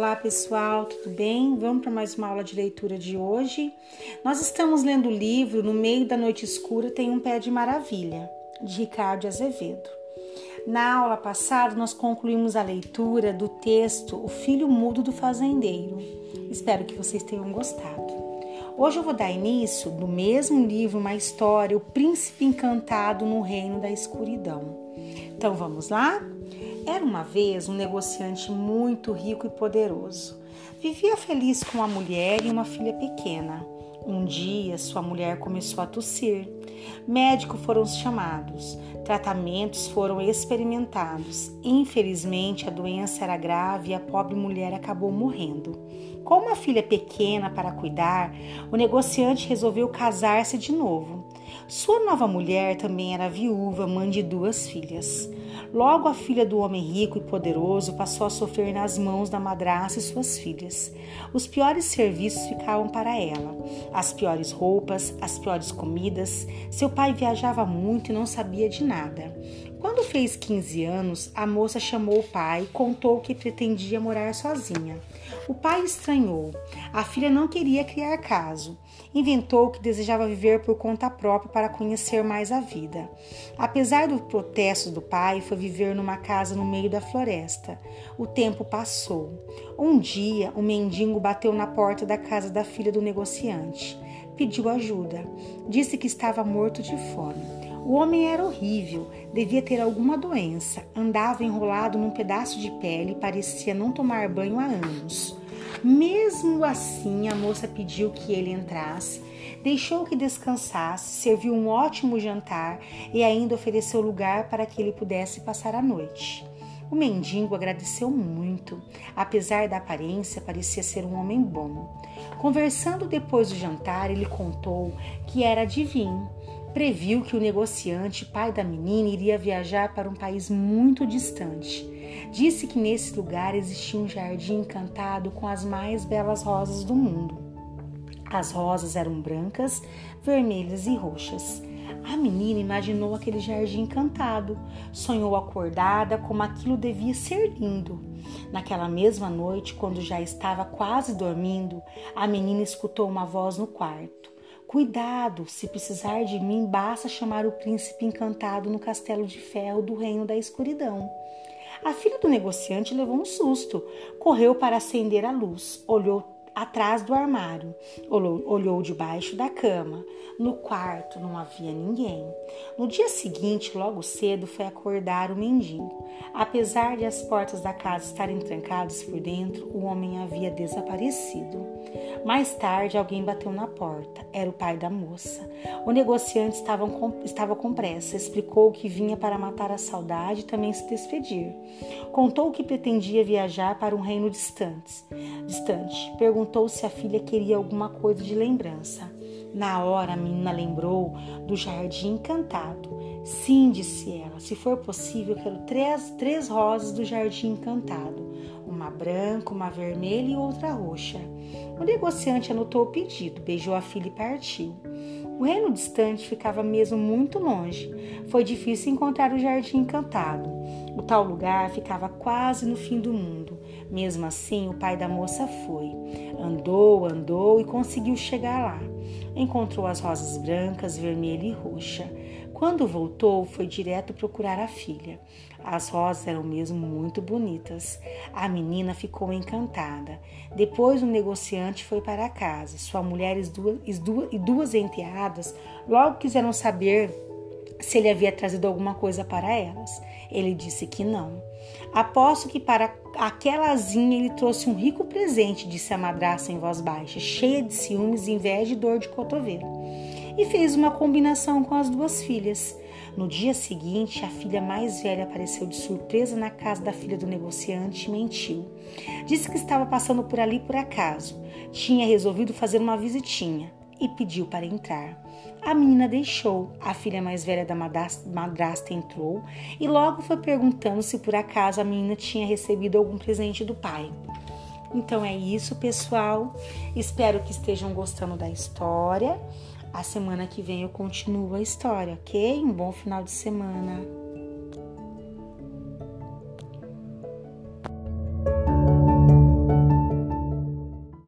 Olá pessoal, tudo bem? Vamos para mais uma aula de leitura de hoje. Nós estamos lendo o livro No Meio da Noite Escura Tem um Pé de Maravilha, de Ricardo Azevedo. Na aula passada, nós concluímos a leitura do texto O Filho Mudo do Fazendeiro. Espero que vocês tenham gostado. Hoje eu vou dar início, no mesmo livro, uma história, O Príncipe Encantado no Reino da Escuridão. Então vamos lá? Era uma vez um negociante muito rico e poderoso. Vivia feliz com uma mulher e uma filha pequena. Um dia, sua mulher começou a tossir. Médicos foram chamados, tratamentos foram experimentados. Infelizmente, a doença era grave e a pobre mulher acabou morrendo. Com uma filha pequena para cuidar, o negociante resolveu casar-se de novo. Sua nova mulher também era viúva, mãe de duas filhas. Logo, a filha do homem rico e poderoso passou a sofrer nas mãos da madraça e suas filhas. Os piores serviços ficavam para ela, as piores roupas, as piores comidas. Seu pai viajava muito e não sabia de nada. Quando fez 15 anos, a moça chamou o pai e contou que pretendia morar sozinha. O pai estranhou. A filha não queria criar caso. Inventou que desejava viver por conta própria para conhecer mais a vida. Apesar do protesto do pai, foi viver numa casa no meio da floresta. O tempo passou. Um dia, um mendigo bateu na porta da casa da filha do negociante. Pediu ajuda. Disse que estava morto de fome. O homem era horrível, devia ter alguma doença, andava enrolado num pedaço de pele e parecia não tomar banho há anos. Mesmo assim, a moça pediu que ele entrasse, deixou que descansasse, serviu um ótimo jantar e ainda ofereceu lugar para que ele pudesse passar a noite. O mendigo agradeceu muito. Apesar da aparência, parecia ser um homem bom. Conversando depois do jantar, ele contou que era adivinho previu que o negociante, pai da menina, iria viajar para um país muito distante. Disse que nesse lugar existia um jardim encantado com as mais belas rosas do mundo. As rosas eram brancas, vermelhas e roxas. A menina imaginou aquele jardim encantado, sonhou acordada como aquilo devia ser lindo. Naquela mesma noite, quando já estava quase dormindo, a menina escutou uma voz no quarto. Cuidado, se precisar de mim, basta chamar o príncipe encantado no castelo de ferro do reino da escuridão. A filha do negociante levou um susto, correu para acender a luz, olhou atrás do armário, olhou, debaixo da cama. No quarto não havia ninguém. No dia seguinte, logo cedo, foi acordar o mendigo. Apesar de as portas da casa estarem trancadas por dentro, o homem havia desaparecido. Mais tarde, alguém bateu na porta. Era o pai da moça. O negociante estava com, estava com pressa. Explicou que vinha para matar a saudade e também se despedir. Contou que pretendia viajar para um reino distante. distante. Perguntou se a filha queria alguma coisa de lembrança. Na hora, a menina lembrou do jardim encantado. Sim, disse ela, se for possível, quero três, três rosas do jardim encantado: uma branca, uma vermelha e outra roxa. O negociante anotou o pedido, beijou a filha e partiu. O reino distante ficava mesmo muito longe. Foi difícil encontrar o jardim encantado. O tal lugar ficava quase no fim do mundo. Mesmo assim, o pai da moça foi. Andou, andou e conseguiu chegar lá. Encontrou as rosas brancas, vermelha e roxa. Quando voltou, foi direto procurar a filha. As rosas eram mesmo muito bonitas. A menina ficou encantada. Depois, o negociante foi para casa. Sua mulher e duas, e duas enteadas logo quiseram saber se ele havia trazido alguma coisa para elas. Ele disse que não. Aposto que para aquela asinha ele trouxe um rico presente, disse a madraça em voz baixa, cheia de ciúmes, inveja e dor de cotovelo. E fez uma combinação com as duas filhas. No dia seguinte, a filha mais velha apareceu de surpresa na casa da filha do negociante e mentiu. Disse que estava passando por ali por acaso. Tinha resolvido fazer uma visitinha e pediu para entrar. A menina deixou, a filha mais velha da madrasta entrou e logo foi perguntando se por acaso a menina tinha recebido algum presente do pai. Então é isso, pessoal. Espero que estejam gostando da história. A semana que vem eu continuo a história, ok? Um bom final de semana.